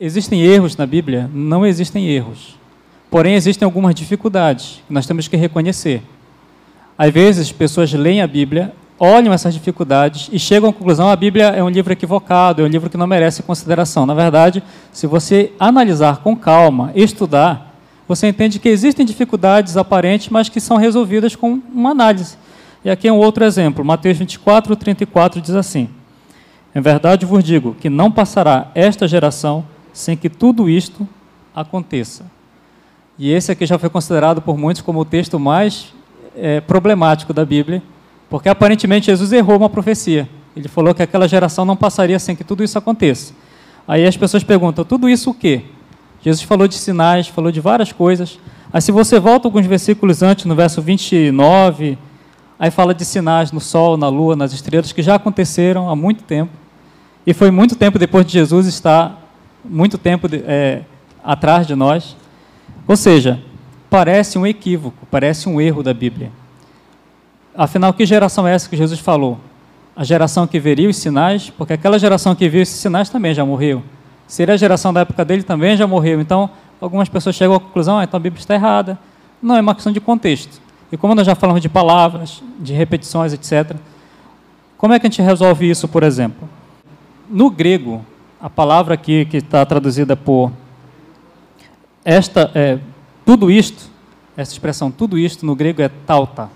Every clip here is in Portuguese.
existem erros na Bíblia? Não existem erros. Porém, existem algumas dificuldades que nós temos que reconhecer. Às vezes, pessoas leem a Bíblia, olham essas dificuldades e chegam à conclusão a Bíblia é um livro equivocado, é um livro que não merece consideração. Na verdade, se você analisar com calma, estudar, você entende que existem dificuldades aparentes, mas que são resolvidas com uma análise. E aqui é um outro exemplo. Mateus 24, 34 diz assim: Em verdade vos digo que não passará esta geração sem que tudo isto aconteça. E esse aqui já foi considerado por muitos como o texto mais é, problemático da Bíblia, porque aparentemente Jesus errou uma profecia. Ele falou que aquela geração não passaria sem que tudo isso aconteça. Aí as pessoas perguntam: tudo isso o quê? Jesus falou de sinais, falou de várias coisas. Aí se você volta alguns versículos antes, no verso 29, aí fala de sinais no sol, na lua, nas estrelas, que já aconteceram há muito tempo. E foi muito tempo depois de Jesus estar muito tempo é, atrás de nós. Ou seja, parece um equívoco, parece um erro da Bíblia. Afinal, que geração é essa que Jesus falou? A geração que veria os sinais, porque aquela geração que viu esses sinais também já morreu. Seria a geração da época dele também já morreu. Então, algumas pessoas chegam à conclusão, ah, então a Bíblia está errada. Não, é uma questão de contexto. E como nós já falamos de palavras, de repetições, etc., como é que a gente resolve isso, por exemplo? No grego, a palavra aqui que está traduzida por esta, é, tudo isto, essa expressão tudo isto no grego é tauta.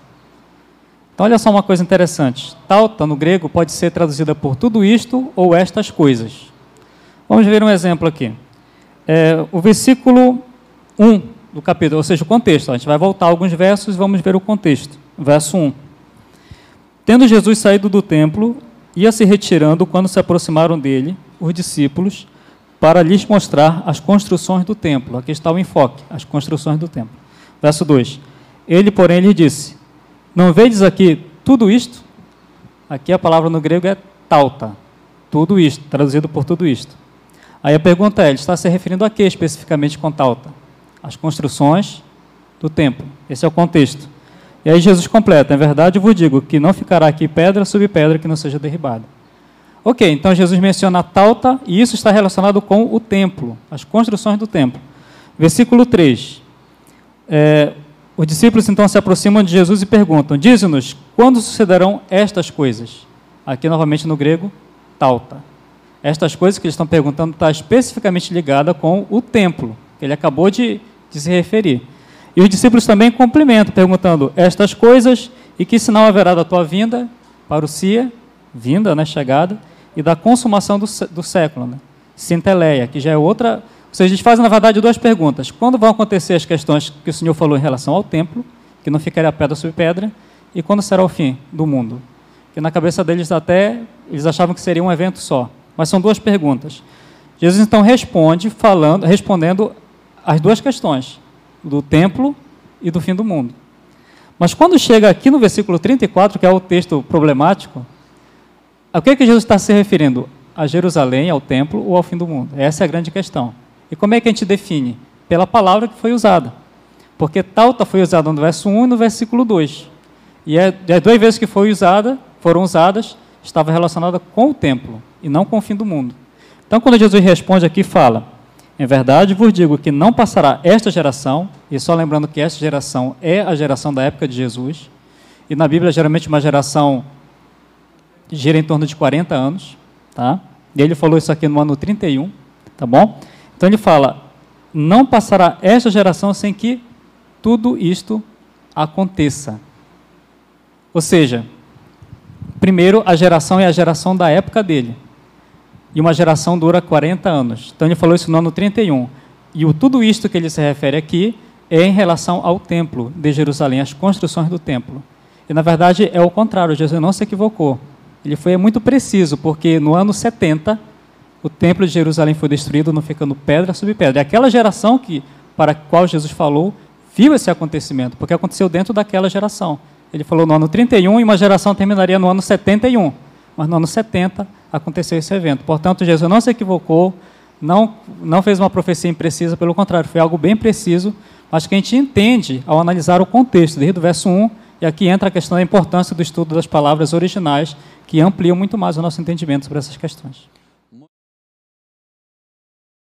Então, olha só uma coisa interessante. Tauta no grego pode ser traduzida por tudo isto ou estas coisas. Vamos ver um exemplo aqui. É, o versículo 1 do capítulo, ou seja, o contexto. A gente vai voltar alguns versos e vamos ver o contexto. Verso 1. Tendo Jesus saído do templo, ia se retirando quando se aproximaram dele os discípulos para lhes mostrar as construções do templo. Aqui está o enfoque, as construções do templo. Verso 2. Ele, porém, lhe disse: Não vedes aqui tudo isto? Aqui a palavra no grego é tauta. Tudo isto, traduzido por tudo isto. Aí a pergunta é: ele está se referindo a que especificamente com tauta? As construções do templo. Esse é o contexto. E aí Jesus completa: Em verdade, eu vos digo que não ficará aqui pedra sobre pedra que não seja derribada. Ok, então Jesus menciona a tauta e isso está relacionado com o templo, as construções do templo. Versículo 3. É, os discípulos então se aproximam de Jesus e perguntam: Dize-nos, quando sucederão estas coisas? Aqui novamente no grego, tauta. Estas coisas que eles estão perguntando está especificamente ligada com o templo, que ele acabou de, de se referir. E os discípulos também complementam, perguntando estas coisas e que sinal haverá da tua vinda, parousia, vinda, né, chegada, e da consumação do, do século, né? Sinteleia, que já é outra. Ou seja, eles fazem, na verdade, duas perguntas. Quando vão acontecer as questões que o Senhor falou em relação ao templo, que não ficaria pedra sobre pedra, e quando será o fim do mundo? Que na cabeça deles até eles achavam que seria um evento só. Mas são duas perguntas. Jesus então responde falando, respondendo as duas questões, do templo e do fim do mundo. Mas quando chega aqui no versículo 34, que é o texto problemático, a que, é que Jesus está se referindo? A Jerusalém, ao templo ou ao fim do mundo? Essa é a grande questão. E como é que a gente define? Pela palavra que foi usada. Porque talta foi usada no verso 1 e no versículo 2. E é, as duas vezes que foi usada, foram usadas, estava relacionada com o templo e não com o fim do mundo. Então, quando Jesus responde aqui, fala: Em verdade vos digo que não passará esta geração, e só lembrando que esta geração é a geração da época de Jesus, e na Bíblia, geralmente, uma geração gira em torno de 40 anos, tá? E ele falou isso aqui no ano 31, tá bom? Então ele fala: não passará esta geração sem que tudo isto aconteça. Ou seja, primeiro a geração é a geração da época dele. E uma geração dura 40 anos. Então ele falou isso no ano 31. E o, tudo isto que ele se refere aqui é em relação ao templo de Jerusalém, as construções do templo. E na verdade é o contrário, Jesus não se equivocou. Ele foi muito preciso, porque no ano 70, o templo de Jerusalém foi destruído, não ficando pedra sobre pedra. E aquela geração que, para a qual Jesus falou, viu esse acontecimento, porque aconteceu dentro daquela geração. Ele falou no ano 31 e uma geração terminaria no ano 71. Mas no ano 70 aconteceu esse evento. Portanto, Jesus não se equivocou, não, não fez uma profecia imprecisa, pelo contrário, foi algo bem preciso, mas que a gente entende ao analisar o contexto, desde o verso 1 e aqui entra a questão da importância do estudo das palavras originais, que ampliam muito mais o nosso entendimento sobre essas questões.